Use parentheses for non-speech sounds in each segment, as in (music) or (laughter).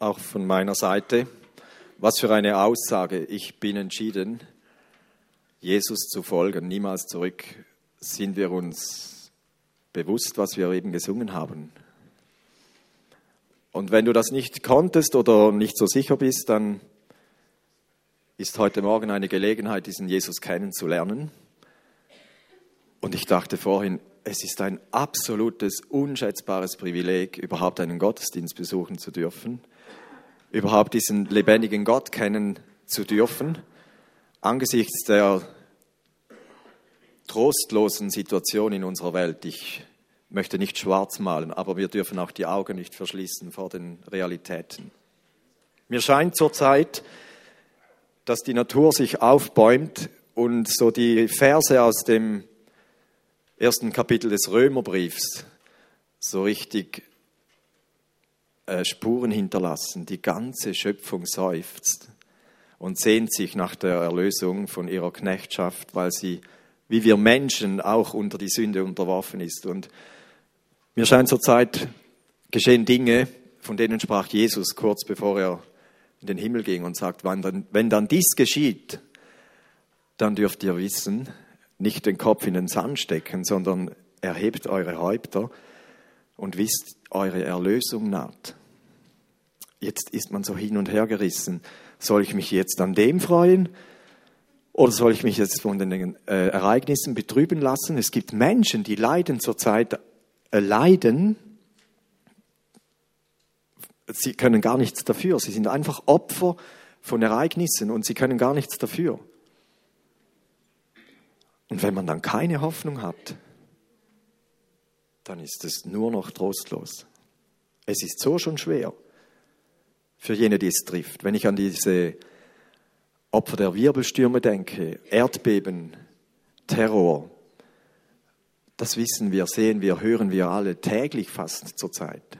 auch von meiner Seite. Was für eine Aussage. Ich bin entschieden, Jesus zu folgen, niemals zurück. Sind wir uns bewusst, was wir eben gesungen haben? Und wenn du das nicht konntest oder nicht so sicher bist, dann ist heute Morgen eine Gelegenheit, diesen Jesus kennenzulernen. Und ich dachte vorhin, es ist ein absolutes, unschätzbares Privileg, überhaupt einen Gottesdienst besuchen zu dürfen, überhaupt diesen lebendigen Gott kennen zu dürfen, angesichts der trostlosen Situation in unserer Welt. Ich möchte nicht schwarz malen, aber wir dürfen auch die Augen nicht verschließen vor den Realitäten. Mir scheint zurzeit, dass die Natur sich aufbäumt und so die Verse aus dem ersten Kapitel des Römerbriefs so richtig äh, Spuren hinterlassen. Die ganze Schöpfung seufzt und sehnt sich nach der Erlösung von ihrer Knechtschaft, weil sie, wie wir Menschen, auch unter die Sünde unterworfen ist. Und mir scheint zurzeit geschehen Dinge, von denen sprach Jesus kurz bevor er in den Himmel ging und sagt, wenn dann, wenn dann dies geschieht, dann dürft ihr wissen, nicht den Kopf in den Sand stecken, sondern erhebt eure Häupter und wisst, eure Erlösung naht. Jetzt ist man so hin und her gerissen. Soll ich mich jetzt an dem freuen oder soll ich mich jetzt von den äh, Ereignissen betrüben lassen? Es gibt Menschen, die leiden zurzeit, äh, leiden, sie können gar nichts dafür. Sie sind einfach Opfer von Ereignissen und sie können gar nichts dafür. Und wenn man dann keine Hoffnung hat, dann ist es nur noch trostlos. Es ist so schon schwer für jene, die es trifft. Wenn ich an diese Opfer der Wirbelstürme denke, Erdbeben, Terror, das wissen wir, sehen wir, hören wir alle täglich fast zur Zeit.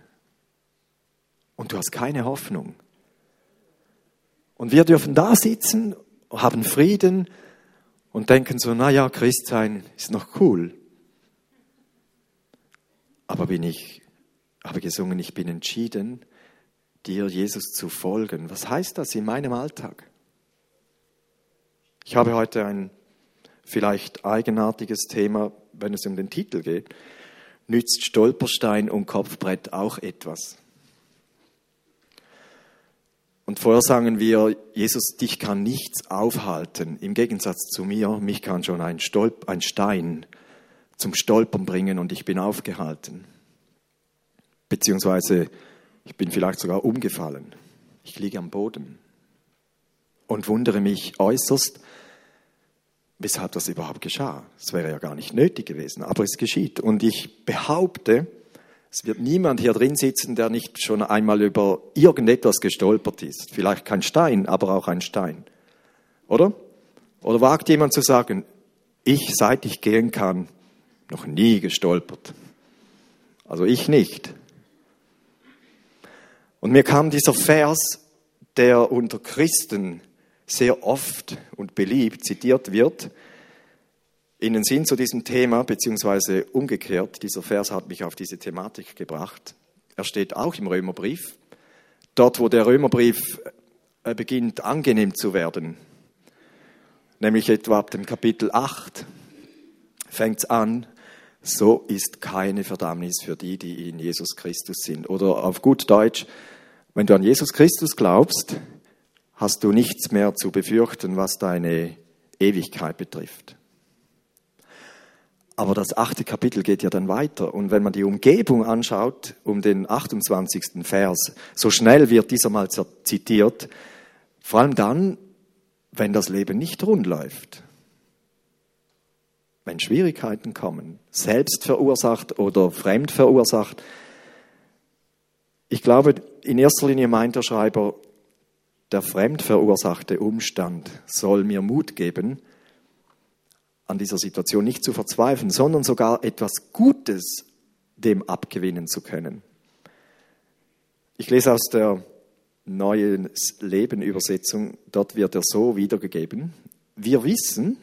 Und du hast keine Hoffnung. Und wir dürfen da sitzen, haben Frieden, und denken so, naja, Christsein ist noch cool. Aber bin ich, habe gesungen, ich bin entschieden, dir, Jesus, zu folgen. Was heißt das in meinem Alltag? Ich habe heute ein vielleicht eigenartiges Thema, wenn es um den Titel geht. Nützt Stolperstein und Kopfbrett auch etwas? Und vorher sagen wir, Jesus, dich kann nichts aufhalten. Im Gegensatz zu mir, mich kann schon ein, Stolp, ein Stein zum Stolpern bringen und ich bin aufgehalten. Beziehungsweise ich bin vielleicht sogar umgefallen. Ich liege am Boden und wundere mich äußerst, weshalb das überhaupt geschah. Es wäre ja gar nicht nötig gewesen, aber es geschieht. Und ich behaupte, es wird niemand hier drin sitzen, der nicht schon einmal über irgendetwas gestolpert ist. Vielleicht kein Stein, aber auch ein Stein. Oder? Oder wagt jemand zu sagen, ich, seit ich gehen kann, noch nie gestolpert. Also ich nicht. Und mir kam dieser Vers, der unter Christen sehr oft und beliebt zitiert wird, in den Sinn zu diesem Thema, beziehungsweise umgekehrt, dieser Vers hat mich auf diese Thematik gebracht. Er steht auch im Römerbrief, dort wo der Römerbrief äh, beginnt angenehm zu werden, nämlich etwa ab dem Kapitel 8 fängt es an, so ist keine Verdammnis für die, die in Jesus Christus sind. Oder auf gut Deutsch, wenn du an Jesus Christus glaubst, hast du nichts mehr zu befürchten, was deine Ewigkeit betrifft. Aber das achte Kapitel geht ja dann weiter. Und wenn man die Umgebung anschaut, um den 28. Vers, so schnell wird dieser mal zitiert, vor allem dann, wenn das Leben nicht rund läuft. Wenn Schwierigkeiten kommen, selbst verursacht oder fremd verursacht. Ich glaube, in erster Linie meint der Schreiber, der fremd verursachte Umstand soll mir Mut geben, an dieser Situation nicht zu verzweifeln, sondern sogar etwas Gutes dem abgewinnen zu können. Ich lese aus der neuen Leben-Übersetzung, dort wird er so wiedergegeben. Wir wissen,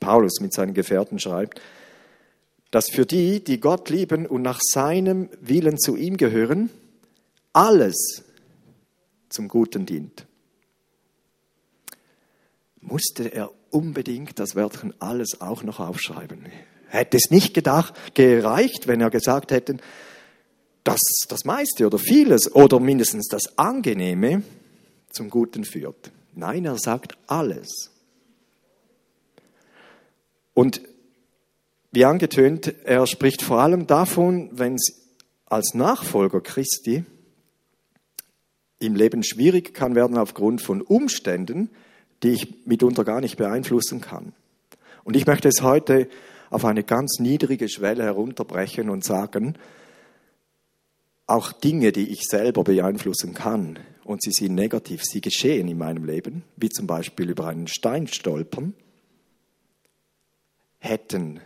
Paulus mit seinen Gefährten schreibt, dass für die, die Gott lieben und nach seinem Willen zu ihm gehören, alles zum Guten dient. Musste er unbedingt das Wörtchen alles auch noch aufschreiben? Hätte es nicht gedacht, gereicht, wenn er gesagt hätte, dass das meiste oder vieles oder mindestens das Angenehme zum Guten führt. Nein, er sagt alles. Und wie angetönt, er spricht vor allem davon, wenn es als Nachfolger Christi im Leben schwierig kann werden aufgrund von Umständen, die ich mitunter gar nicht beeinflussen kann. Und ich möchte es heute auf eine ganz niedrige Schwelle herunterbrechen und sagen, auch Dinge, die ich selber beeinflussen kann und sie sind negativ, sie geschehen in meinem Leben, wie zum Beispiel über einen Stein stolpern, hätten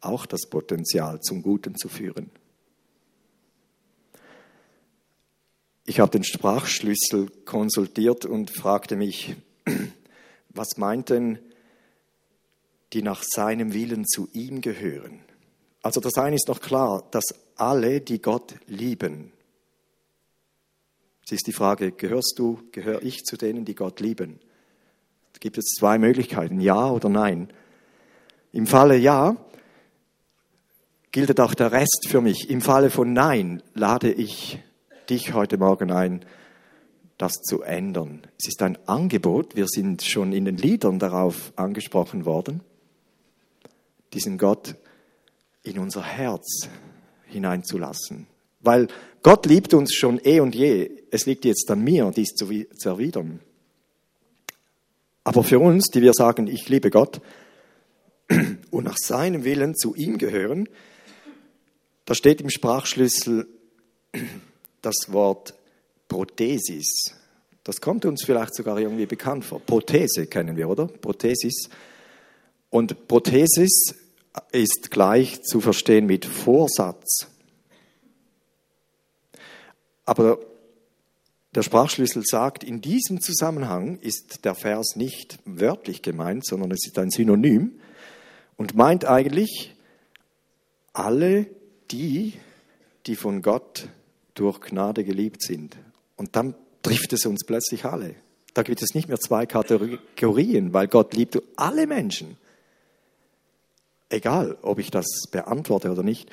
auch das Potenzial zum Guten zu führen. Ich habe den Sprachschlüssel konsultiert und fragte mich, was meint denn, die nach seinem Willen zu ihm gehören? Also das eine ist doch klar, dass alle, die Gott lieben, es ist die Frage, gehörst du, gehöre ich zu denen, die Gott lieben? Es gibt jetzt zwei Möglichkeiten, ja oder nein. Im Falle ja, gilt auch der Rest für mich. Im Falle von nein lade ich dich heute Morgen ein, das zu ändern. Es ist ein Angebot, wir sind schon in den Liedern darauf angesprochen worden, diesen Gott in unser Herz hineinzulassen. Weil Gott liebt uns schon eh und je. Es liegt jetzt an mir, dies zu erwidern. Aber für uns, die wir sagen, ich liebe Gott (clears throat) und nach seinem Willen zu ihm gehören, da steht im Sprachschlüssel (clears throat) das Wort Prothesis. Das kommt uns vielleicht sogar irgendwie bekannt vor. Prothese kennen wir, oder? Prothesis. Und Prothesis ist gleich zu verstehen mit Vorsatz. Aber der Sprachschlüssel sagt, in diesem Zusammenhang ist der Vers nicht wörtlich gemeint, sondern es ist ein Synonym und meint eigentlich alle die, die von Gott durch Gnade geliebt sind. Und dann trifft es uns plötzlich alle. Da gibt es nicht mehr zwei Kategorien, weil Gott liebt alle Menschen. Egal, ob ich das beantworte oder nicht.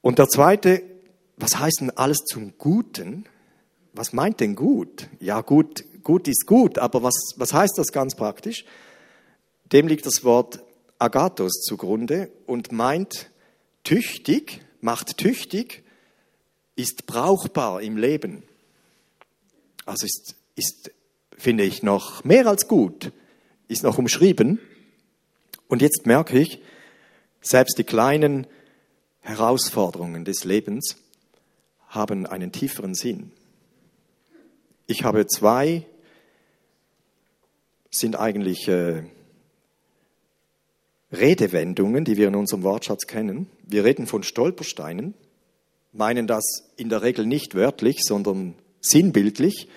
Und der zweite, was heißt denn alles zum Guten? Was meint denn gut? Ja, gut, gut ist gut, aber was, was heißt das ganz praktisch? Dem liegt das Wort Agathos zugrunde und meint tüchtig, macht tüchtig, ist brauchbar im Leben. Also ist, ist, finde ich, noch mehr als gut, ist noch umschrieben. Und jetzt merke ich, selbst die kleinen Herausforderungen des Lebens haben einen tieferen Sinn. Ich habe zwei, sind eigentlich äh, Redewendungen, die wir in unserem Wortschatz kennen. Wir reden von Stolpersteinen, meinen das in der Regel nicht wörtlich, sondern sinnbildlich.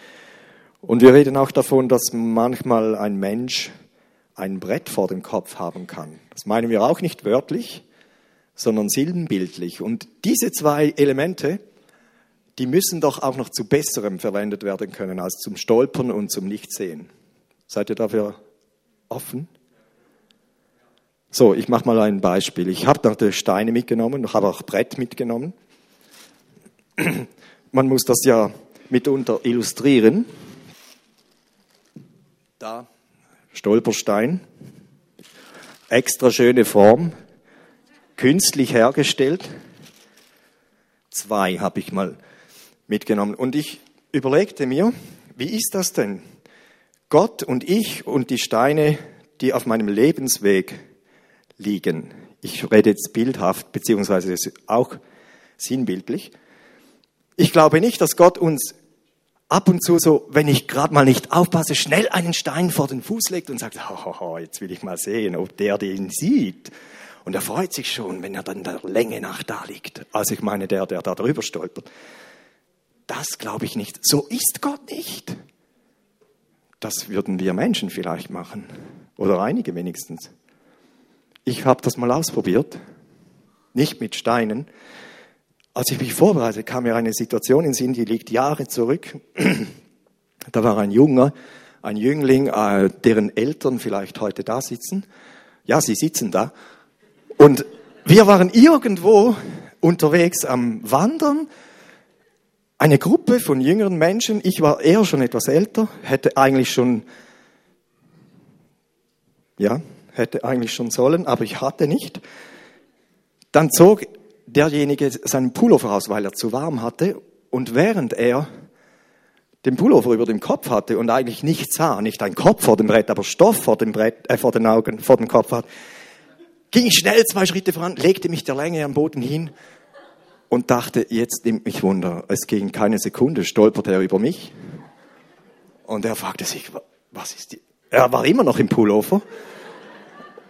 Und wir reden auch davon, dass manchmal ein Mensch ein Brett vor dem Kopf haben kann. Das meinen wir auch nicht wörtlich, sondern sinnbildlich. Und diese zwei Elemente, die müssen doch auch noch zu Besserem verwendet werden können als zum Stolpern und zum Nichtsehen. Seid ihr dafür offen? So, ich mache mal ein Beispiel. Ich habe noch Steine mitgenommen, ich habe auch Brett mitgenommen. (clears throat) Man muss das ja mitunter illustrieren. Da Stolperstein, extra schöne Form, künstlich hergestellt. Zwei habe ich mal mitgenommen. Und ich überlegte mir, wie ist das denn? Gott und ich und die Steine, die auf meinem Lebensweg liegen. Ich rede jetzt bildhaft, beziehungsweise auch sinnbildlich. Ich glaube nicht, dass Gott uns ab und zu so, wenn ich gerade mal nicht aufpasse, schnell einen Stein vor den Fuß legt und sagt, oh, jetzt will ich mal sehen, ob der den sieht. Und er freut sich schon, wenn er dann der Länge nach da liegt. Also ich meine, der, der da drüber stolpert. Das glaube ich nicht. So ist Gott nicht. Das würden wir Menschen vielleicht machen. Oder einige wenigstens. Ich habe das mal ausprobiert. Nicht mit Steinen, als ich mich vorbereitete, kam mir eine Situation in Sinn, die liegt Jahre zurück. (clears throat) Da war ein Junger, ein Jüngling, äh, deren Eltern vielleicht heute da sitzen. Ja, sie sitzen da. Und wir waren irgendwo unterwegs am Wandern. Eine Gruppe von jüngeren Menschen. Ich war eher schon etwas älter, hätte eigentlich schon, ja, hätte eigentlich schon sollen, aber ich hatte nicht. Dann zog derjenige seinen Pullover aus, weil er zu warm hatte. Und während er den Pullover über dem Kopf hatte und eigentlich nichts sah, nicht ein Kopf vor dem Brett, aber Stoff vor dem Brett, äh, vor den Augen, vor dem Kopf hat, ging ich schnell zwei Schritte voran, legte mich der Länge am Boden hin und dachte, jetzt nimmt mich Wunder. Es ging keine Sekunde, stolperte er über mich und er fragte sich, was ist die? Er war immer noch im Pullover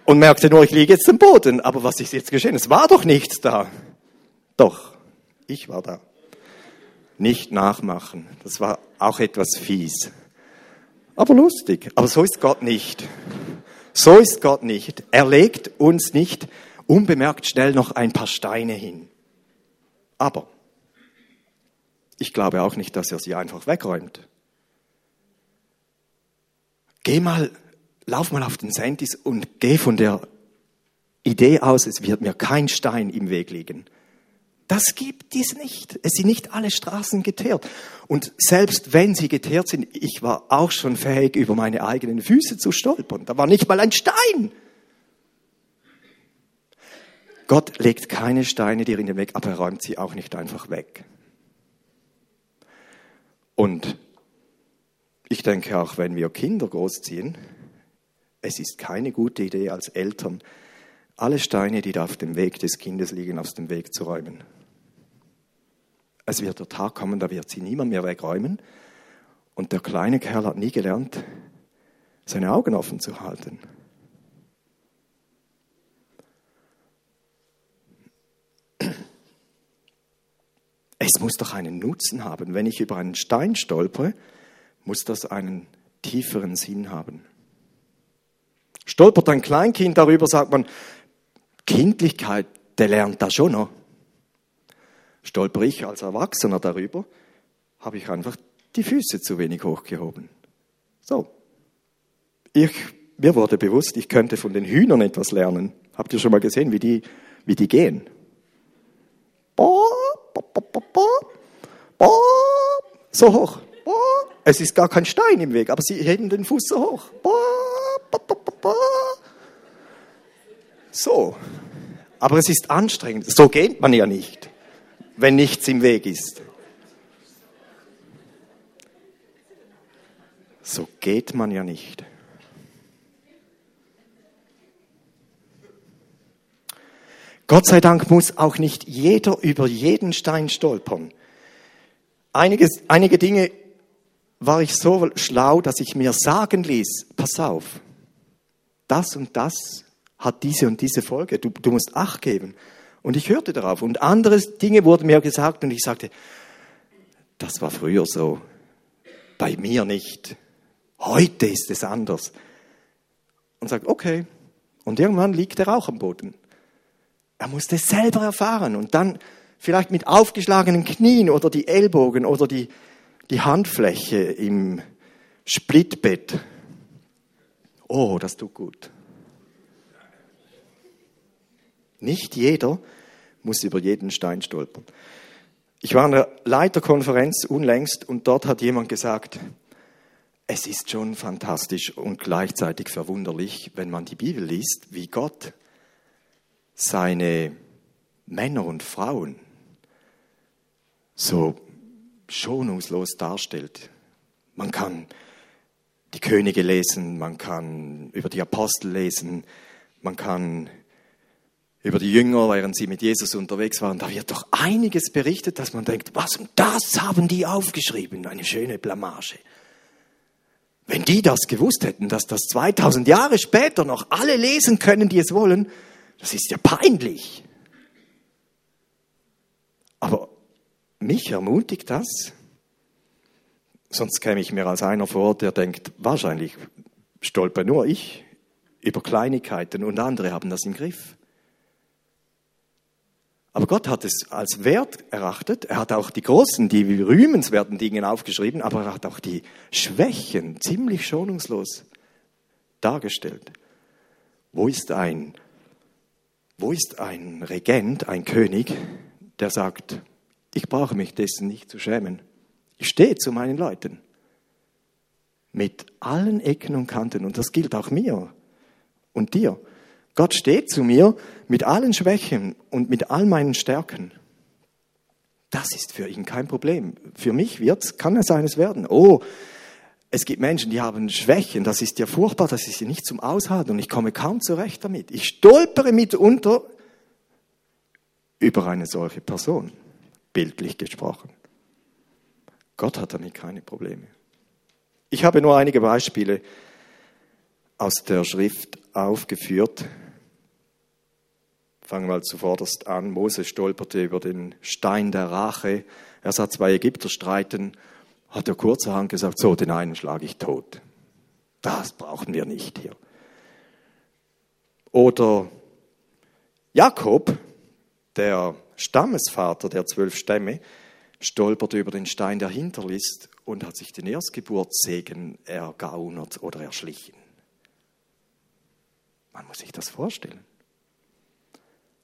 und merkte nur, ich liege jetzt am Boden. Aber was ist jetzt geschehen? Es war doch nichts da. Doch, ich war da. Nicht nachmachen. Das war auch etwas fies. Aber lustig. Aber so ist Gott nicht. So ist Gott nicht. Er legt uns nicht unbemerkt schnell noch ein paar Steine hin. Aber ich glaube auch nicht, dass er sie einfach wegräumt. Geh mal lauf mal auf den Sentis und geh von der Idee aus, es wird mir kein Stein im Weg liegen. Das gibt es nicht. Es sind nicht alle Straßen geteert. Und selbst wenn sie geteert sind, ich war auch schon fähig, über meine eigenen Füße zu stolpern. Da war nicht mal ein Stein. Gott legt keine Steine dir in den Weg, aber er räumt sie auch nicht einfach weg. Und ich denke auch, wenn wir Kinder großziehen, es ist keine gute Idee als Eltern, alle Steine, die da auf dem Weg des Kindes liegen, aus dem Weg zu räumen. Es wird der Tag kommen, da wird sie niemand mehr wegräumen. Und der kleine Kerl hat nie gelernt, seine Augen offen zu halten. Es muss doch einen Nutzen haben. Wenn ich über einen Stein stolpere, muss das einen tieferen Sinn haben. Stolpert ein Kleinkind darüber, sagt man, Kindlichkeit, der lernt das schon noch. Stolper ich als Erwachsener darüber, habe ich einfach die Füße zu wenig hochgehoben. So. Ich, mir wurde bewusst, ich könnte von den Hühnern etwas lernen. Habt ihr schon mal gesehen, wie die, wie die gehen? So hoch. Es ist gar kein Stein im Weg, aber sie heben den Fuß so hoch. So. Aber es ist anstrengend. So geht man ja nicht, wenn nichts im Weg ist. So geht man ja nicht. Gott sei Dank muss auch nicht jeder über jeden Stein stolpern. Einiges, einige Dinge war ich so schlau, dass ich mir sagen ließ, pass auf, das und das hat diese und diese Folge, du, du musst Acht geben. Und ich hörte darauf. Und andere Dinge wurden mir gesagt und ich sagte, das war früher so, bei mir nicht. Heute ist es anders. Und sagt, okay. Und irgendwann liegt er auch am Boden. Er musste es selber erfahren und dann vielleicht mit aufgeschlagenen Knien oder die Ellbogen oder die, die Handfläche im Splitbett. Oh, das tut gut. Nicht jeder muss über jeden Stein stolpern. Ich war an der Leiterkonferenz unlängst und dort hat jemand gesagt, es ist schon fantastisch und gleichzeitig verwunderlich, wenn man die Bibel liest, wie Gott seine Männer und Frauen so schonungslos darstellt. Man kann die Könige lesen, man kann über die Apostel lesen, man kann über die Jünger, während sie mit Jesus unterwegs waren. Da wird doch einiges berichtet, dass man denkt, was und das haben die aufgeschrieben, eine schöne Blamage. Wenn die das gewusst hätten, dass das 2000 Jahre später noch alle lesen können, die es wollen, das ist ja peinlich. Aber mich ermutigt das, sonst käme ich mir als einer vor, der denkt, wahrscheinlich stolper nur ich über Kleinigkeiten und andere haben das im Griff. Aber Gott hat es als Wert erachtet. Er hat auch die großen, die rühmenswerten Dinge aufgeschrieben, aber er hat auch die Schwächen ziemlich schonungslos dargestellt. Wo ist ein, wo ist ein Regent, ein König, der sagt, ich brauche mich dessen nicht zu schämen. Ich stehe zu meinen Leuten. Mit allen Ecken und Kanten. Und das gilt auch mir und dir. Gott steht zu mir mit allen Schwächen und mit all meinen Stärken. Das ist für ihn kein Problem. Für mich wird's, kann es eines werden. Oh, es gibt Menschen, die haben Schwächen. Das ist ja furchtbar. Das ist ja nicht zum Aushalten. Und ich komme kaum zurecht damit. Ich stolpere mitunter über eine solche Person bildlich gesprochen. Gott hat damit keine Probleme. Ich habe nur einige Beispiele aus der Schrift aufgeführt. Fangen wir zuvorderst an. Mose stolperte über den Stein der Rache. Er sah zwei Ägypter streiten, hat er kurzerhand gesagt, so, den einen schlage ich tot. Das brauchen wir nicht hier. Oder Jakob, der Stammesvater der zwölf Stämme stolperte über den Stein der Hinterlist und hat sich den Erstgeburtssegen ergaunert oder erschlichen. Man muss sich das vorstellen.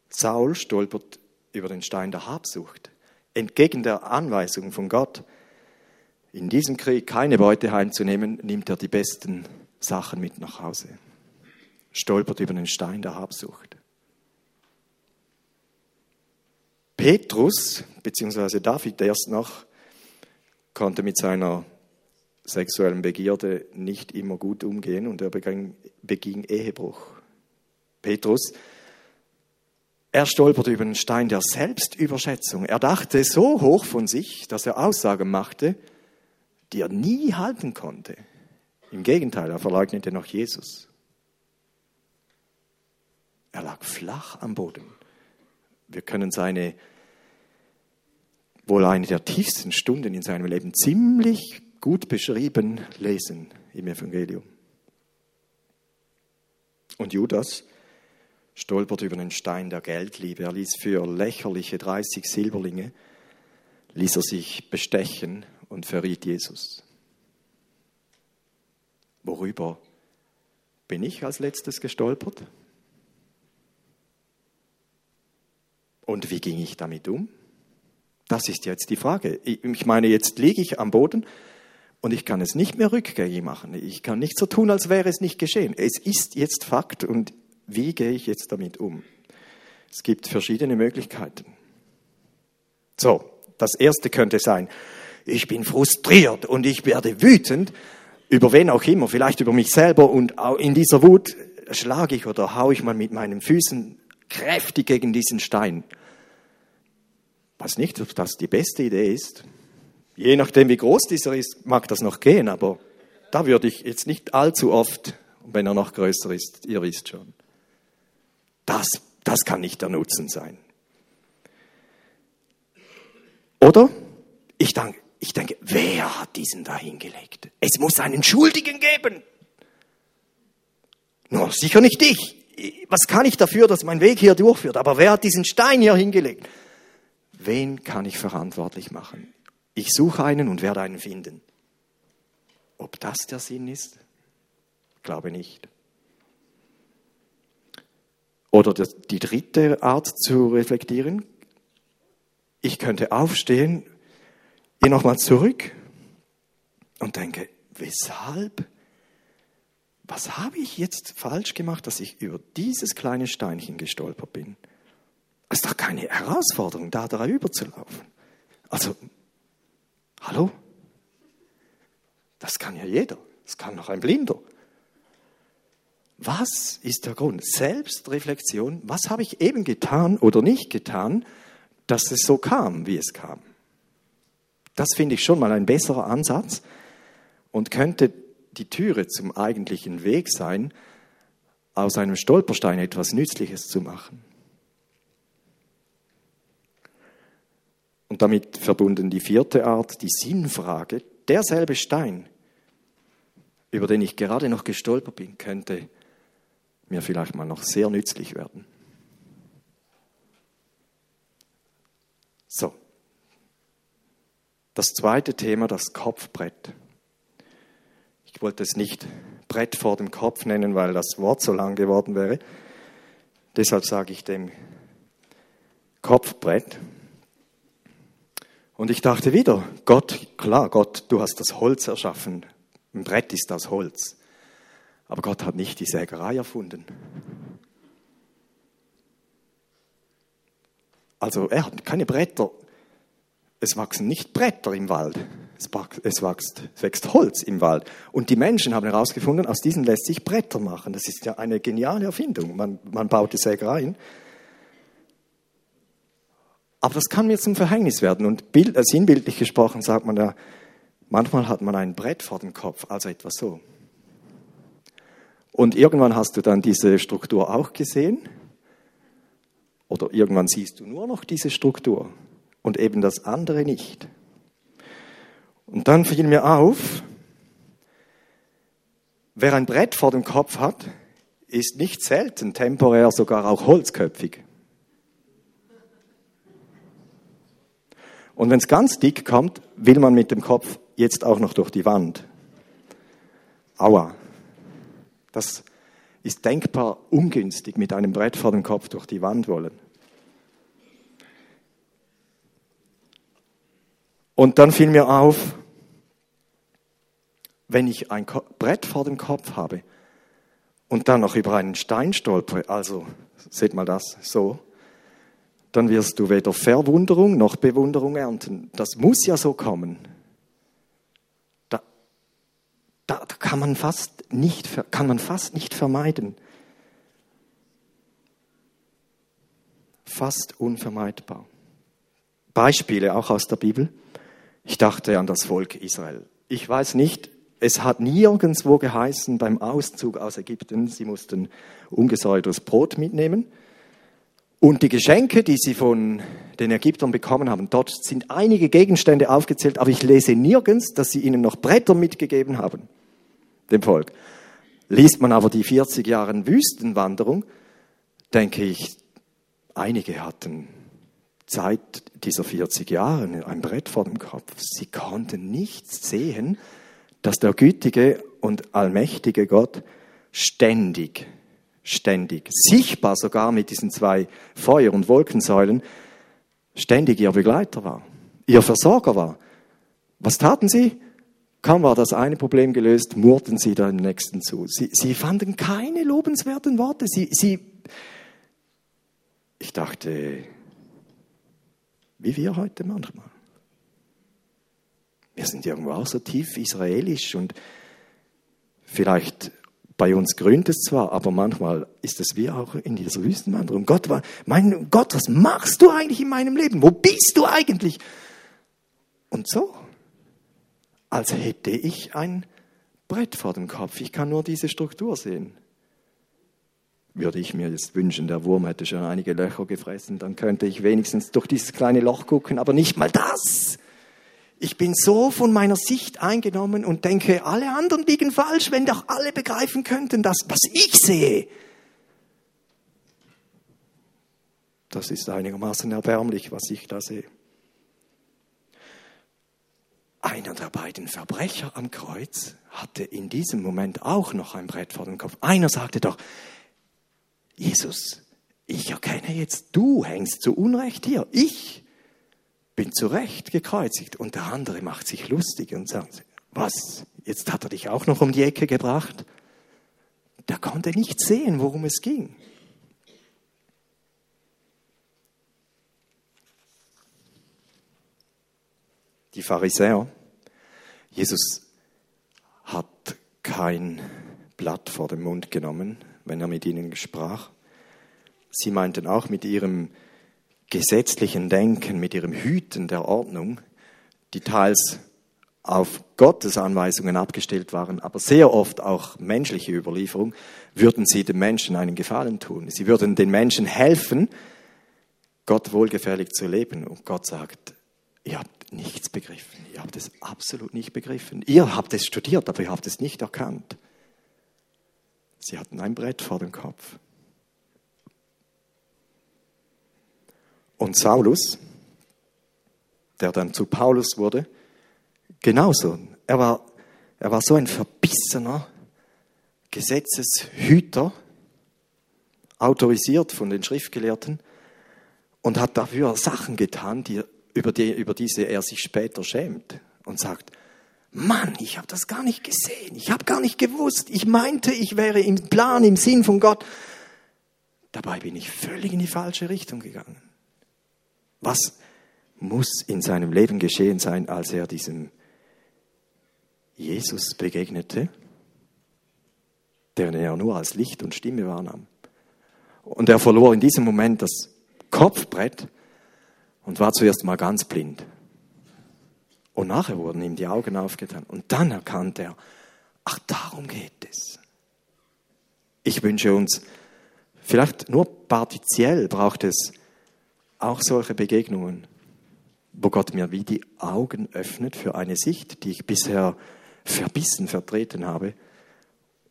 Saul stolpert über den Stein der Habsucht, entgegen der Anweisung von Gott, in diesem Krieg keine Beute heimzunehmen, nimmt er die besten Sachen mit nach Hause. Stolpert über den Stein der Habsucht. Petrus, beziehungsweise David erst noch, konnte mit seiner sexuellen Begierde nicht immer gut umgehen und er beging, beging Ehebruch. Petrus, er stolperte über den Stein der Selbstüberschätzung. Er dachte so hoch von sich, dass er Aussagen machte, die er nie halten konnte. Im Gegenteil, er verleugnete noch Jesus. Er lag flach am Boden. Wir können seine wohl eine der tiefsten Stunden in seinem Leben ziemlich gut beschrieben lesen im Evangelium. Und Judas stolpert über den Stein der Geldliebe. Er ließ für lächerliche 30 Silberlinge, ließ er sich bestechen und verriet Jesus. Worüber bin ich als letztes gestolpert? Und wie ging ich damit um? Das ist jetzt die Frage. Ich meine, jetzt liege ich am Boden und ich kann es nicht mehr rückgängig machen. Ich kann nicht so tun, als wäre es nicht geschehen. Es ist jetzt Fakt und wie gehe ich jetzt damit um? Es gibt verschiedene Möglichkeiten. So, das erste könnte sein, ich bin frustriert und ich werde wütend über wen auch immer, vielleicht über mich selber und in dieser Wut schlage ich oder haue ich mal mit meinen Füßen kräftig gegen diesen Stein weiß nicht, ob das die beste Idee ist. Je nachdem, wie groß dieser ist, mag das noch gehen, aber da würde ich jetzt nicht allzu oft, wenn er noch größer ist, ihr wisst schon. Das, das kann nicht der Nutzen sein. Oder? Ich denke, ich denke, wer hat diesen da hingelegt? Es muss einen Schuldigen geben. Nur sicher nicht ich. Was kann ich dafür, dass mein Weg hier durchführt? Aber wer hat diesen Stein hier hingelegt? Wen kann ich verantwortlich machen? Ich suche einen und werde einen finden. Ob das der Sinn ist? Glaube nicht. Oder die dritte Art zu reflektieren. Ich könnte aufstehen, gehe nochmal zurück und denke, weshalb? Was habe ich jetzt falsch gemacht, dass ich über dieses kleine Steinchen gestolpert bin? Es ist doch keine Herausforderung, da drüber zu laufen. Also, hallo? Das kann ja jeder. Das kann noch ein Blinder. Was ist der Grund? Selbstreflexion. Was habe ich eben getan oder nicht getan, dass es so kam, wie es kam? Das finde ich schon mal ein besserer Ansatz und könnte die Türe zum eigentlichen Weg sein, aus einem Stolperstein etwas Nützliches zu machen. Und damit verbunden die vierte Art, die Sinnfrage. Derselbe Stein, über den ich gerade noch gestolpert bin, könnte mir vielleicht mal noch sehr nützlich werden. So. Das zweite Thema, das Kopfbrett. Ich wollte es nicht Brett vor dem Kopf nennen, weil das Wort so lang geworden wäre. Deshalb sage ich dem Kopfbrett. Und ich dachte wieder, Gott, klar, Gott, du hast das Holz erschaffen. Ein Brett ist das Holz. Aber Gott hat nicht die Sägerei erfunden. Also er hat keine Bretter. Es wachsen nicht Bretter im Wald. Es, wächst, wächst Holz im Wald. Und die Menschen haben herausgefunden, aus diesen lässt sich Bretter machen. Das ist ja eine geniale Erfindung. Man, man baut die Sägereien. Aber das kann mir zum Verhängnis werden. Und bild, äh, sinnbildlich gesprochen sagt man ja, manchmal hat man ein Brett vor dem Kopf, also etwas so. Und irgendwann hast du dann diese Struktur auch gesehen. Oder irgendwann siehst du nur noch diese Struktur und eben das andere nicht. Und dann fiel mir auf, wer ein Brett vor dem Kopf hat, ist nicht selten temporär sogar auch holzköpfig. Und wenn es ganz dick kommt, will man mit dem Kopf jetzt auch noch durch die Wand. Aua. Das ist denkbar ungünstig, mit einem Brett vor dem Kopf durch die Wand wollen. Und dann fiel mir auf, wenn ich ein Brett vor dem Kopf habe und dann noch über einen Stein stolpere, also seht mal das so, dann wirst du weder Verwunderung noch Bewunderung ernten. Das muss ja so kommen. Da, da, kann, man fast nicht, kann man fast nicht vermeiden. Fast unvermeidbar. Beispiele auch aus der Bibel. Ich dachte an das Volk Israel. Ich weiß nicht, es hat nirgendwo geheißen beim Auszug aus Ägypten, sie mussten ungesäuertes Brot mitnehmen. Und die Geschenke, die sie von den Ägyptern bekommen haben, dort sind einige Gegenstände aufgezählt, aber ich lese nirgends, dass sie ihnen noch Bretter mitgegeben haben, dem Volk. Liest man aber die 40 Jahre Wüstenwanderung, denke ich, einige hatten Zeit dieser 40 Jahre ein Brett vor dem Kopf. Sie konnten nicht sehen, dass der gütige und allmächtige Gott ständig ständig, sichtbar sogar mit diesen zwei Feuer- und Wolkensäulen, ständig ihr Begleiter war, ihr Versorger war. Was taten sie? Kaum war das eine Problem gelöst, murrten sie dem nächsten zu. Sie, sie fanden keine lobenswerten Worte. Sie, sie, ich dachte, wie wir heute manchmal. Wir sind irgendwo auch so tief israelisch und vielleicht bei uns grünt es zwar, aber manchmal ist es wie auch in dieser Wüstenwanderung. Gott mein Gott, was machst du eigentlich in meinem Leben? Wo bist du eigentlich? Und so, als hätte ich ein Brett vor dem Kopf. Ich kann nur diese Struktur sehen. Würde ich mir jetzt wünschen, der Wurm hätte schon einige Löcher gefressen, dann könnte ich wenigstens durch dieses kleine Loch gucken, aber nicht mal das. Ich bin so von meiner Sicht eingenommen und denke, alle anderen liegen falsch, wenn doch alle begreifen könnten, dass was ich sehe. Das ist einigermaßen erbärmlich, was ich da sehe. Einer der beiden Verbrecher am Kreuz hatte in diesem Moment auch noch ein Brett vor dem Kopf. Einer sagte doch, Jesus, ich erkenne jetzt, du hängst zu Unrecht hier. Ich bin zu Recht gekreuzigt. Und der andere macht sich lustig und sagt, was, jetzt hat er dich auch noch um die Ecke gebracht? Der konnte nicht sehen, worum es ging. Die Pharisäer, Jesus hat kein Blatt vor den Mund genommen, wenn er mit ihnen sprach. Sie meinten auch mit ihrem gesetzlichen Denken, mit ihrem Hüten der Ordnung, die teils auf Gottes Anweisungen abgestellt waren, aber sehr oft auch menschliche Überlieferung, würden sie den Menschen einen Gefallen tun. Sie würden den Menschen helfen, Gott wohlgefällig zu leben. Und Gott sagt, ihr habt nichts begriffen. Ihr habt es absolut nicht begriffen. Ihr habt es studiert, aber ihr habt es nicht erkannt. Sie hatten ein Brett vor dem Kopf. Und Saulus, der dann zu Paulus wurde, genauso. Er war, er war so ein verbissener Gesetzeshüter, autorisiert von den Schriftgelehrten und hat dafür Sachen getan, die, über, die, über diese er sich später schämt und sagt, Mann, ich habe das gar nicht gesehen, ich habe gar nicht gewusst, ich meinte, ich wäre im Plan, im Sinn von Gott. Dabei bin ich völlig in die falsche Richtung gegangen. Was muss in seinem Leben geschehen sein, als er diesem Jesus begegnete, den er nur als Licht und Stimme wahrnahm? Und er verlor in diesem Moment das Kopfbrett und war zuerst mal ganz blind. Und nachher wurden ihm die Augen aufgetan. Und dann erkannte er, ach, darum geht es. Ich wünsche uns, vielleicht nur partiell braucht es auch solche Begegnungen, wo Gott mir wie die Augen öffnet für eine Sicht, die ich bisher verbissen vertreten habe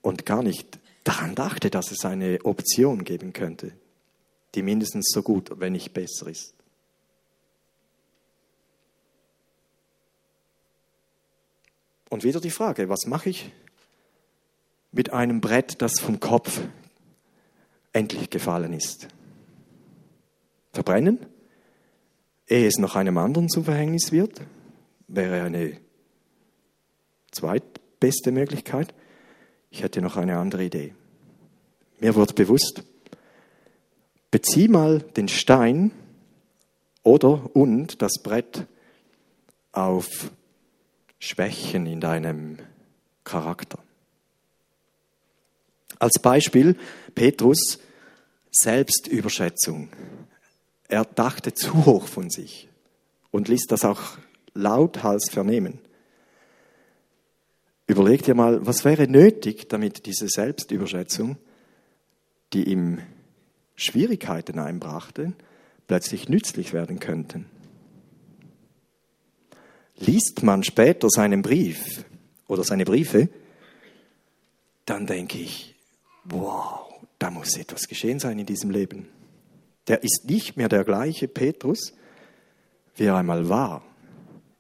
und gar nicht daran dachte, dass es eine Option geben könnte, die mindestens so gut, wenn nicht besser ist. Und wieder die Frage, was mache ich mit einem Brett, das vom Kopf endlich gefallen ist? Verbrennen? Ehe es noch einem anderen zum Verhängnis wird? Wäre eine zweitbeste Möglichkeit. Ich hätte noch eine andere Idee. Mir wird bewusst, bezieh mal den Stein oder und das Brett auf Schwächen in deinem Charakter. Als Beispiel Petrus Selbstüberschätzung. Er dachte zu hoch von sich und ließ das auch lauthals vernehmen. Überleg dir mal, was wäre nötig, damit diese Selbstüberschätzung, die ihm Schwierigkeiten einbrachte, plötzlich nützlich werden könnten liest man später seinen Brief oder seine Briefe, dann denke ich, wow, da muss etwas geschehen sein in diesem Leben. Der ist nicht mehr der gleiche Petrus, wie er einmal war.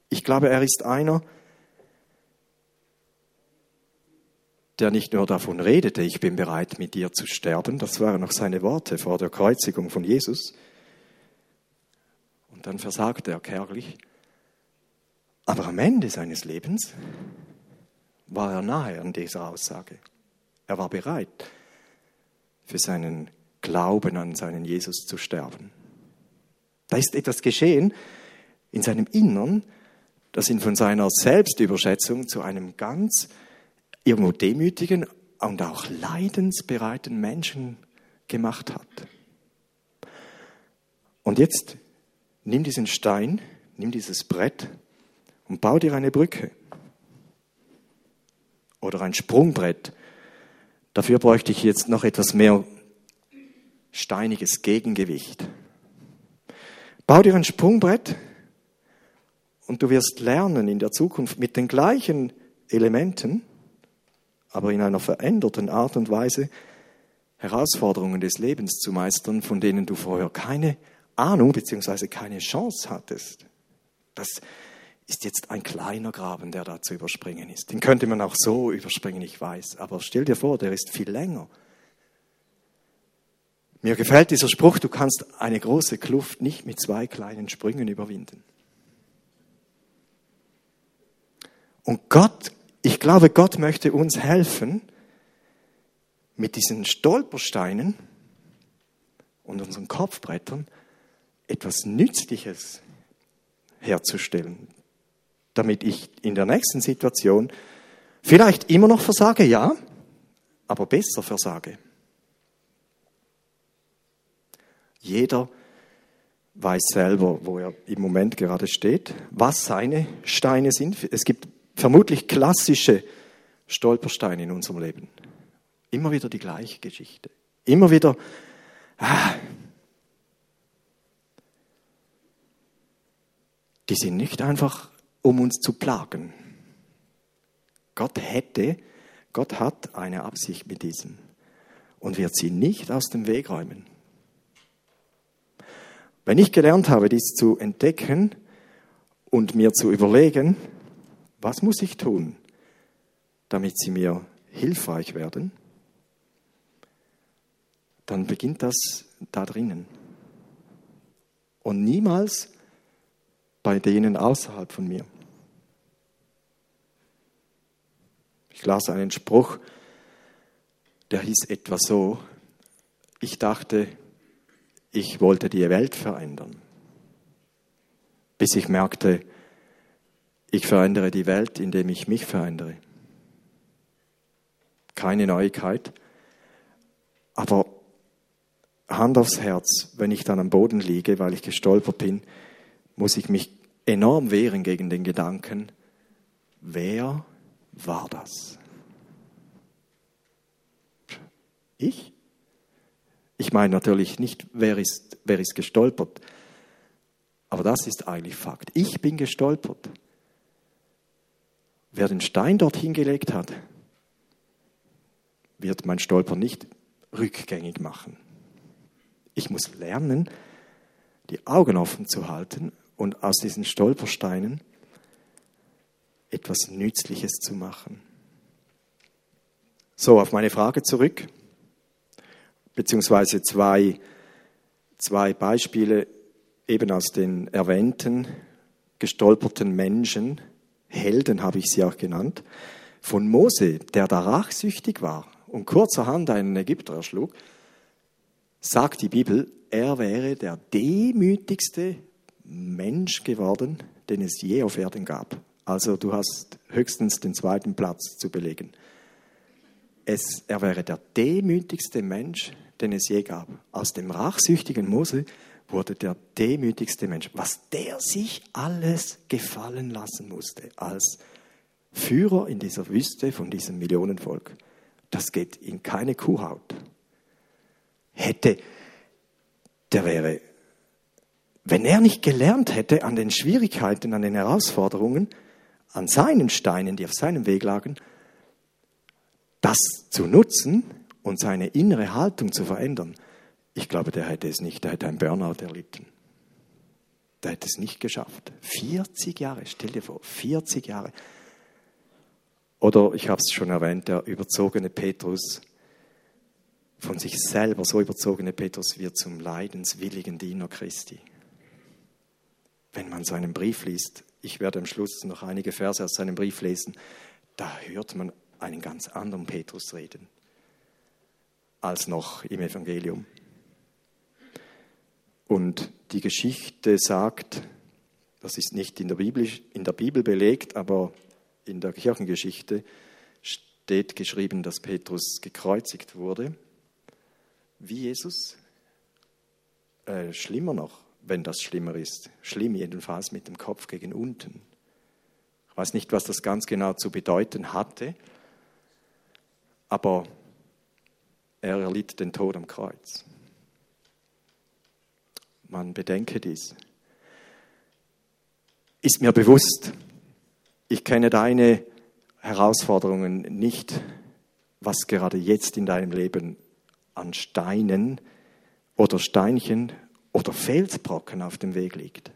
Ich glaube, er ist einer, der nicht nur davon redete, ich bin bereit, mit dir zu sterben, das waren noch seine Worte vor der Kreuzigung von Jesus. Und dann versagte er kärglich aber am Ende seines Lebens war er nahe an dieser Aussage. Er war bereit, für seinen Glauben an seinen Jesus zu sterben. Da ist etwas geschehen in seinem Innern, das ihn von seiner Selbstüberschätzung zu einem ganz irgendwo demütigen und auch leidensbereiten Menschen gemacht hat. Und jetzt nimm diesen Stein, nimm dieses Brett und bau dir eine Brücke oder ein Sprungbrett. Dafür bräuchte ich jetzt noch etwas mehr steiniges Gegengewicht. Bau dir ein Sprungbrett und du wirst lernen in der Zukunft mit den gleichen Elementen, aber in einer veränderten Art und Weise, Herausforderungen des Lebens zu meistern, von denen du vorher keine Ahnung bzw. keine Chance hattest. Das ist jetzt ein kleiner Graben, der da zu überspringen ist. Den könnte man auch so überspringen, ich weiß. Aber stell dir vor, der ist viel länger. Mir gefällt dieser Spruch, du kannst eine große Kluft nicht mit zwei kleinen Sprüngen überwinden. Und Gott, ich glaube, Gott möchte uns helfen, mit diesen Stolpersteinen und unseren Kopfbrettern etwas Nützliches herzustellen damit ich in der nächsten Situation vielleicht immer noch versage, ja, aber besser versage. Jeder weiß selber, wo er im Moment gerade steht, was seine Steine sind. Es gibt vermutlich klassische Stolpersteine in unserem Leben. Immer wieder die gleiche Geschichte. Immer wieder, ah, die sind nicht einfach um uns zu plagen. Gott hätte, Gott hat eine Absicht mit diesem und wird sie nicht aus dem Weg räumen. Wenn ich gelernt habe, dies zu entdecken und mir zu überlegen, was muss ich tun, damit sie mir hilfreich werden, dann beginnt das da drinnen. Und niemals bei denen außerhalb von mir. Ich las einen Spruch, der hieß etwa so, ich dachte, ich wollte die Welt verändern, bis ich merkte, ich verändere die Welt, indem ich mich verändere. Keine Neuigkeit, aber Hand aufs Herz, wenn ich dann am Boden liege, weil ich gestolpert bin, muss ich mich enorm wehren gegen den Gedanken, wer war das? Ich? Ich meine natürlich nicht, wer ist, wer ist gestolpert, aber das ist eigentlich Fakt. Ich bin gestolpert. Wer den Stein dort hingelegt hat, wird mein Stolper nicht rückgängig machen. Ich muss lernen, die Augen offen zu halten und aus diesen Stolpersteinen etwas Nützliches zu machen. So, auf meine Frage zurück, beziehungsweise zwei, zwei Beispiele eben aus den erwähnten gestolperten Menschen, Helden habe ich sie auch genannt, von Mose, der da rachsüchtig war und kurzerhand einen Ägypter erschlug, sagt die Bibel, er wäre der demütigste Mensch geworden, den es je auf Erden gab. Also du hast höchstens den zweiten Platz zu belegen. Es, er wäre der demütigste Mensch, den es je gab. Aus dem rachsüchtigen Mose wurde der demütigste Mensch. Was der sich alles gefallen lassen musste als Führer in dieser Wüste von diesem Millionenvolk, das geht in keine Kuhhaut hätte, der wäre, wenn er nicht gelernt hätte an den Schwierigkeiten, an den Herausforderungen, an seinen Steinen, die auf seinem Weg lagen, das zu nutzen und seine innere Haltung zu verändern, ich glaube, der hätte es nicht, der hätte ein Burnout erlitten. Der hätte es nicht geschafft. 40 Jahre, stell dir vor, 40 Jahre. Oder ich habe es schon erwähnt, der überzogene Petrus, von sich selber so überzogene Petrus wird zum leidenswilligen Diener Christi. Wenn man seinen Brief liest, ich werde am Schluss noch einige Verse aus seinem Brief lesen, da hört man einen ganz anderen Petrus reden als noch im Evangelium. Und die Geschichte sagt, das ist nicht in der Bibel, in der Bibel belegt, aber in der Kirchengeschichte steht geschrieben, dass Petrus gekreuzigt wurde wie Jesus? Äh, schlimmer noch, wenn das schlimmer ist. Schlimm jedenfalls mit dem Kopf gegen unten. Ich weiß nicht, was das ganz genau zu bedeuten hatte, aber er erlitt den Tod am Kreuz. Man bedenke dies. Ist mir bewusst, ich kenne deine Herausforderungen nicht, was gerade jetzt in deinem Leben an Steinen oder Steinchen oder Felsbrocken auf dem Weg liegt.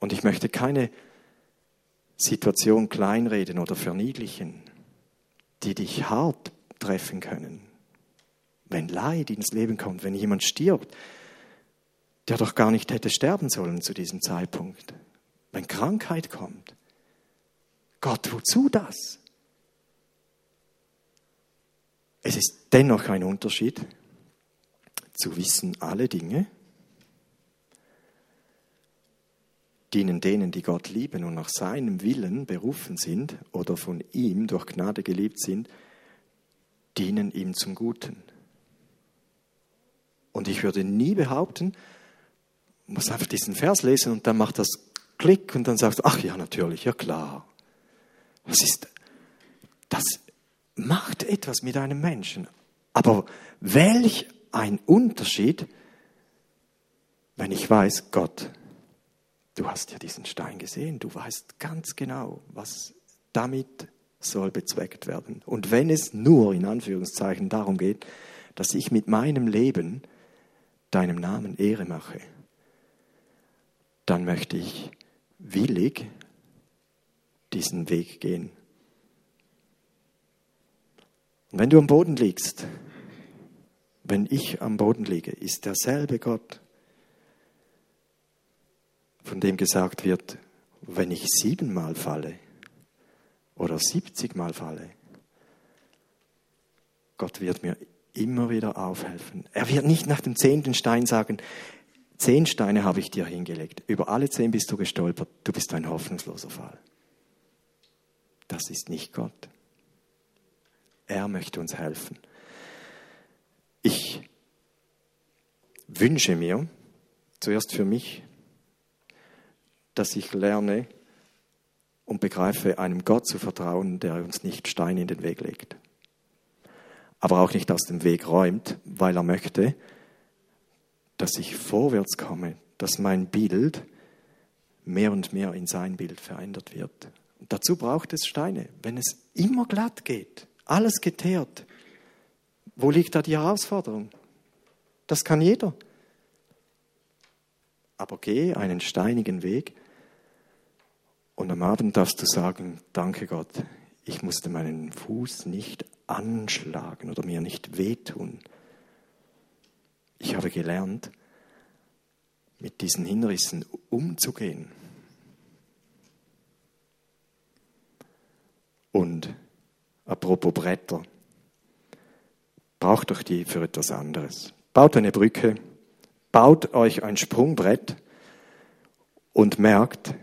Und ich möchte keine Situation kleinreden oder verniedlichen, die dich hart treffen können. Wenn Leid ins Leben kommt, wenn jemand stirbt, der doch gar nicht hätte sterben sollen zu diesem Zeitpunkt. Wenn Krankheit kommt. Gott, wozu das? Es ist dennoch ein Unterschied zu wissen, alle Dinge dienen denen, die Gott lieben und nach seinem Willen berufen sind oder von ihm durch Gnade geliebt sind, dienen ihm zum Guten. Und ich würde nie behaupten, man muss einfach diesen Vers lesen und dann macht das Klick und dann sagst du, ach ja, natürlich, ja klar. Was ist das? macht etwas mit einem Menschen. Aber welch ein Unterschied, wenn ich weiß, Gott, du hast ja diesen Stein gesehen, du weißt ganz genau, was damit soll bezweckt werden. Und wenn es nur in Anführungszeichen darum geht, dass ich mit meinem Leben deinem Namen Ehre mache, dann möchte ich willig diesen Weg gehen. Und wenn du am Boden liegst, wenn ich am Boden liege, ist derselbe Gott, von dem gesagt wird, wenn ich siebenmal falle oder siebzigmal falle, Gott wird mir immer wieder aufhelfen. Er wird nicht nach dem zehnten Stein sagen, zehn Steine habe ich dir hingelegt, über alle zehn bist du gestolpert, du bist ein hoffnungsloser Fall. Das ist nicht Gott. Er möchte uns helfen. Ich wünsche mir, zuerst für mich, dass ich lerne und begreife, einem Gott zu vertrauen, der uns nicht Steine in den Weg legt, aber auch nicht aus dem Weg räumt, weil er möchte, dass ich vorwärts komme, dass mein Bild mehr und mehr in sein Bild verändert wird. Und dazu braucht es Steine. Wenn es immer glatt geht, alles geteert, wo liegt da die Herausforderung? Das kann jeder. Aber geh einen steinigen Weg und am Abend darfst du sagen, danke Gott, ich musste meinen Fuß nicht anschlagen oder mir nicht wehtun. Ich habe gelernt, mit diesen Hindernissen umzugehen. Und apropos Bretter, braucht euch die für etwas anderes. Baut eine Brücke, baut euch ein Sprungbrett und merkt,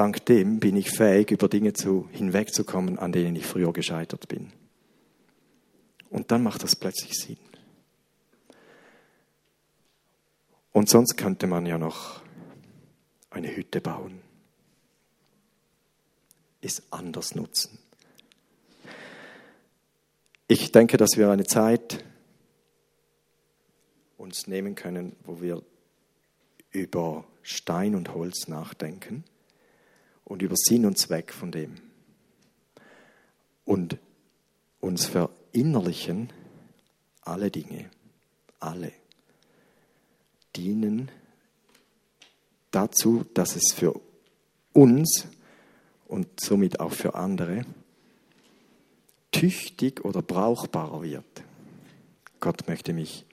dank dem bin ich fähig, über Dinge zu, hinwegzukommen, an denen ich früher gescheitert bin. Und dann macht das plötzlich Sinn. Und sonst könnte man ja noch eine Hütte bauen, es anders nutzen. Ich denke, dass wir eine Zeit uns nehmen können, wo wir über Stein und Holz nachdenken und über Sinn und Zweck von dem und uns verinnerlichen, alle Dinge, alle dienen dazu, dass es für uns und somit auch für andere tüchtig oder brauchbarer wird. Gott möchte mich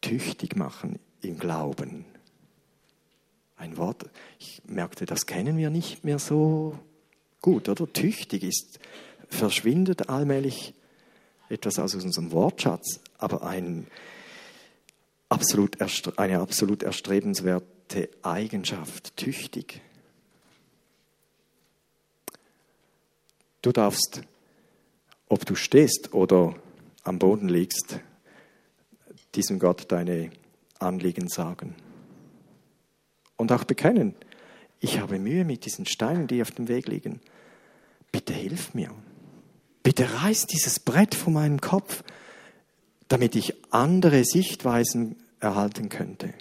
tüchtig machen im Glauben. Ein Wort, ich merkte, das kennen wir nicht mehr so gut, oder? Tüchtig ist, verschwindet allmählich etwas aus unserem Wortschatz, aber ein absolut, eine absolut erstrebenswerte Eigenschaft, tüchtig. Du darfst ob du stehst oder am Boden liegst, diesem Gott deine Anliegen sagen. Und auch bekennen, ich habe Mühe mit diesen Steinen, die auf dem Weg liegen. Bitte hilf mir. Bitte reiß dieses Brett von meinem Kopf, damit ich andere Sichtweisen erhalten könnte.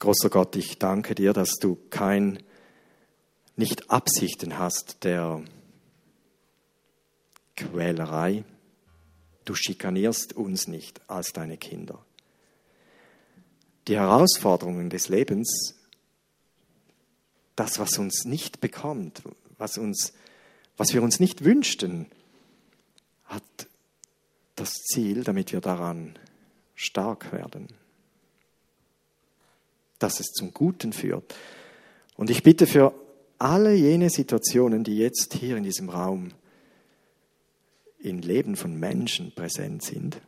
Großer Gott, ich danke dir, dass du kein nicht Absichten hast der Quälerei. Du schikanierst uns nicht als deine Kinder. Die Herausforderungen des Lebens, das, was uns nicht bekommt, was, uns, was wir uns nicht wünschten, hat das Ziel, damit wir daran stark werden, dass es zum Guten führt. Und ich bitte für alle jene Situationen, die jetzt hier in diesem Raum im Leben von Menschen präsent sind,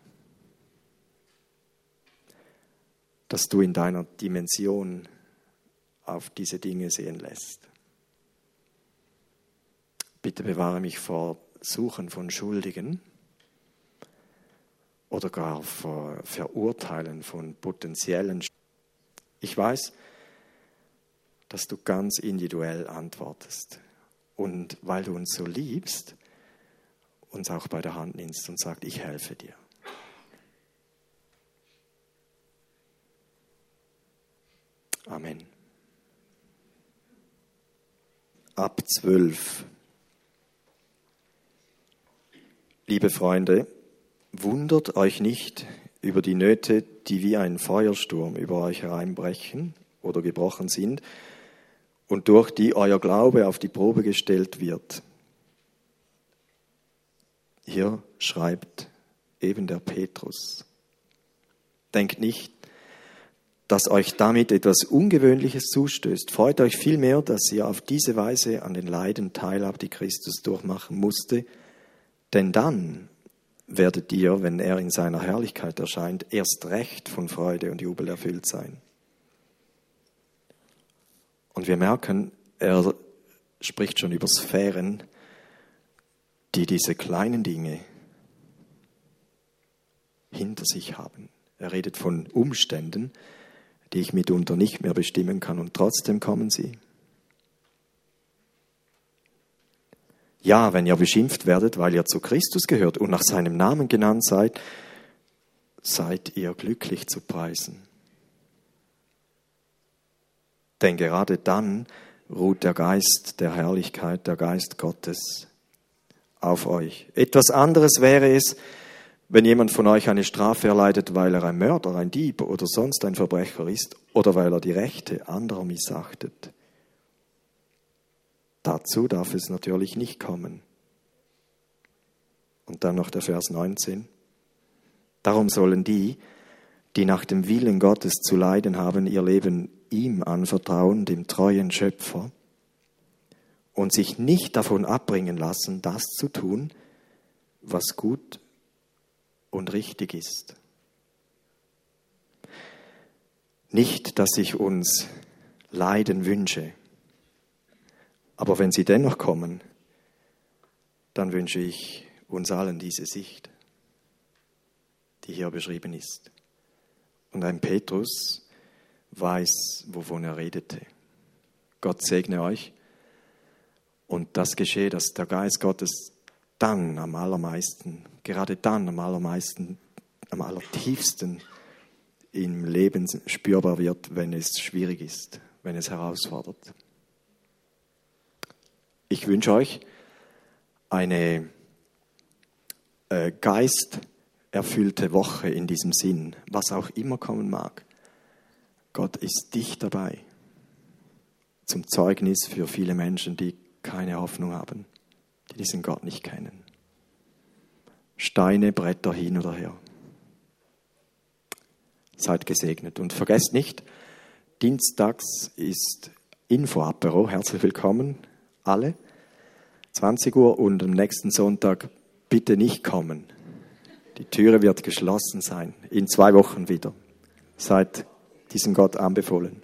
dass du in deiner Dimension auf diese Dinge sehen lässt. Bitte bewahre mich vor Suchen von Schuldigen oder gar vor Verurteilen von potenziellen. Ich weiß, dass du ganz individuell antwortest. Und weil du uns so liebst, uns auch bei der Hand nimmst und sagst, ich helfe dir. Amen. Ab zwölf. Liebe Freunde, wundert euch nicht über die Nöte, die wie ein Feuersturm über euch hereinbrechen oder gebrochen sind und durch die euer Glaube auf die Probe gestellt wird. Hier schreibt eben der Petrus. Denkt nicht, dass euch damit etwas Ungewöhnliches zustößt. Freut euch vielmehr, dass ihr auf diese Weise an den Leiden teilhabt, die Christus durchmachen musste, denn dann werdet ihr, wenn er in seiner Herrlichkeit erscheint, erst recht von Freude und Jubel erfüllt sein. Und wir merken, er spricht schon über Sphären, die diese kleinen Dinge hinter sich haben. Er redet von Umständen, die ich mitunter nicht mehr bestimmen kann und trotzdem kommen sie. Ja, wenn ihr beschimpft werdet, weil ihr zu Christus gehört und nach seinem Namen genannt seid, seid ihr glücklich zu preisen. Denn gerade dann ruht der Geist der Herrlichkeit, der Geist Gottes auf euch. Etwas anderes wäre es, wenn jemand von euch eine Strafe erleidet, weil er ein Mörder, ein Dieb oder sonst ein Verbrecher ist oder weil er die Rechte anderer missachtet. Dazu darf es natürlich nicht kommen. Und dann noch der Vers 19. Darum sollen die, die nach dem Willen Gottes zu leiden haben, ihr Leben ihm anvertrauen, dem treuen Schöpfer, und sich nicht davon abbringen lassen, das zu tun, was gut und richtig ist. Nicht, dass ich uns Leiden wünsche, aber wenn sie dennoch kommen, dann wünsche ich uns allen diese Sicht, die hier beschrieben ist. Und ein Petrus weiß, wovon er redete. Gott segne euch und das geschehe, dass der Geist Gottes dann am allermeisten, gerade dann am allermeisten, am allertiefsten im Leben spürbar wird, wenn es schwierig ist, wenn es herausfordert. Ich wünsche euch eine äh, geisterfüllte Woche in diesem Sinn, was auch immer kommen mag. Gott ist dicht dabei, zum Zeugnis für viele Menschen, die keine Hoffnung haben die diesen Gott nicht kennen. Steine, Bretter hin oder her. Seid gesegnet und vergesst nicht, dienstags ist Info-Apero. Herzlich willkommen, alle. 20 Uhr und am nächsten Sonntag bitte nicht kommen. Die Türe wird geschlossen sein. In zwei Wochen wieder. Seid diesem Gott anbefohlen.